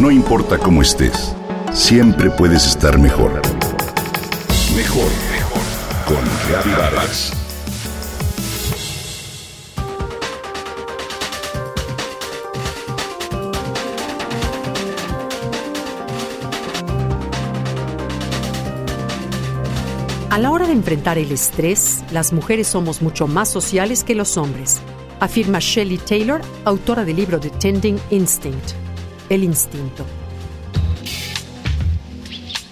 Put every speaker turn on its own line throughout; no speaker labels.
No importa cómo estés, siempre puedes estar mejor. Mejor, mejor. Con Vargas.
A la hora de enfrentar el estrés, las mujeres somos mucho más sociales que los hombres, afirma Shelley Taylor, autora del libro The Tending Instinct, El Instinto.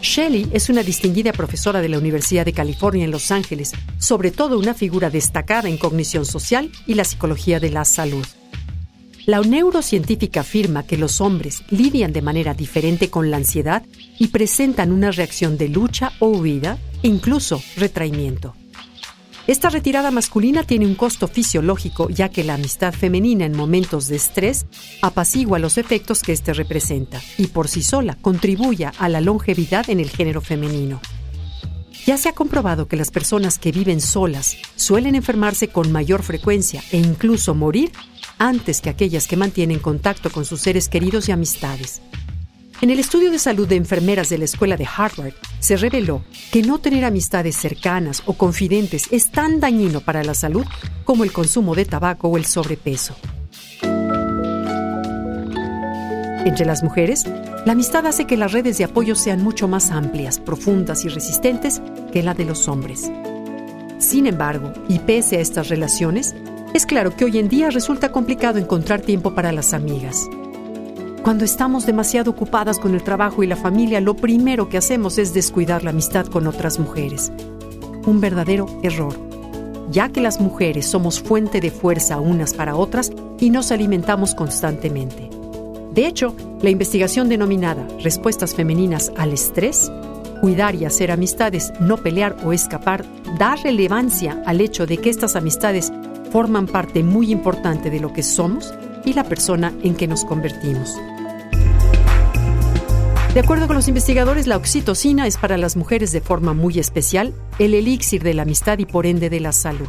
Shelley es una distinguida profesora de la Universidad de California en Los Ángeles, sobre todo una figura destacada en cognición social y la psicología de la salud. La neurocientífica afirma que los hombres lidian de manera diferente con la ansiedad y presentan una reacción de lucha o huida, incluso retraimiento. Esta retirada masculina tiene un costo fisiológico ya que la amistad femenina en momentos de estrés apacigua los efectos que éste representa y por sí sola contribuye a la longevidad en el género femenino. Ya se ha comprobado que las personas que viven solas suelen enfermarse con mayor frecuencia e incluso morir antes que aquellas que mantienen contacto con sus seres queridos y amistades. En el estudio de salud de enfermeras de la escuela de Harvard se reveló que no tener amistades cercanas o confidentes es tan dañino para la salud como el consumo de tabaco o el sobrepeso. Entre las mujeres, la amistad hace que las redes de apoyo sean mucho más amplias, profundas y resistentes que la de los hombres. Sin embargo, y pese a estas relaciones, es claro que hoy en día resulta complicado encontrar tiempo para las amigas. Cuando estamos demasiado ocupadas con el trabajo y la familia, lo primero que hacemos es descuidar la amistad con otras mujeres. Un verdadero error, ya que las mujeres somos fuente de fuerza unas para otras y nos alimentamos constantemente. De hecho, la investigación denominada Respuestas femeninas al estrés, cuidar y hacer amistades, no pelear o escapar, da relevancia al hecho de que estas amistades forman parte muy importante de lo que somos y la persona en que nos convertimos. De acuerdo con los investigadores, la oxitocina es para las mujeres de forma muy especial el elixir de la amistad y por ende de la salud.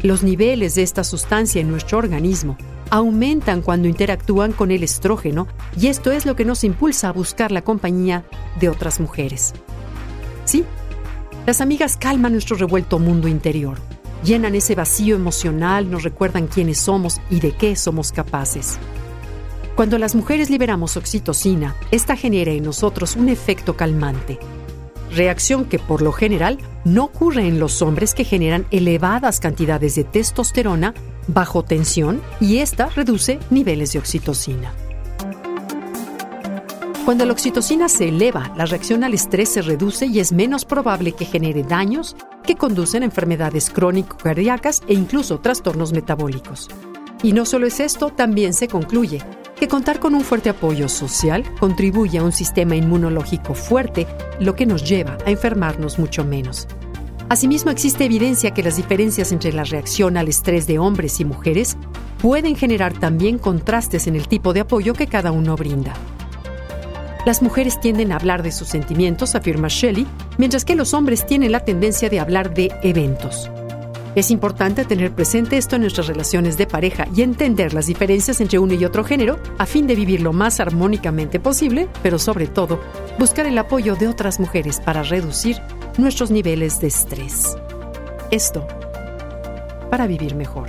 Los niveles de esta sustancia en nuestro organismo aumentan cuando interactúan con el estrógeno y esto es lo que nos impulsa a buscar la compañía de otras mujeres. Sí, las amigas calman nuestro revuelto mundo interior llenan ese vacío emocional, nos recuerdan quiénes somos y de qué somos capaces. Cuando las mujeres liberamos oxitocina, esta genera en nosotros un efecto calmante, reacción que por lo general no ocurre en los hombres que generan elevadas cantidades de testosterona bajo tensión y esta reduce niveles de oxitocina. Cuando la oxitocina se eleva, la reacción al estrés se reduce y es menos probable que genere daños que conducen a enfermedades crónico-cardíacas e incluso trastornos metabólicos. Y no solo es esto, también se concluye que contar con un fuerte apoyo social contribuye a un sistema inmunológico fuerte, lo que nos lleva a enfermarnos mucho menos. Asimismo, existe evidencia que las diferencias entre la reacción al estrés de hombres y mujeres pueden generar también contrastes en el tipo de apoyo que cada uno brinda. Las mujeres tienden a hablar de sus sentimientos, afirma Shelley, mientras que los hombres tienen la tendencia de hablar de eventos. Es importante tener presente esto en nuestras relaciones de pareja y entender las diferencias entre uno y otro género a fin de vivir lo más armónicamente posible, pero sobre todo, buscar el apoyo de otras mujeres para reducir nuestros niveles de estrés. Esto para vivir mejor.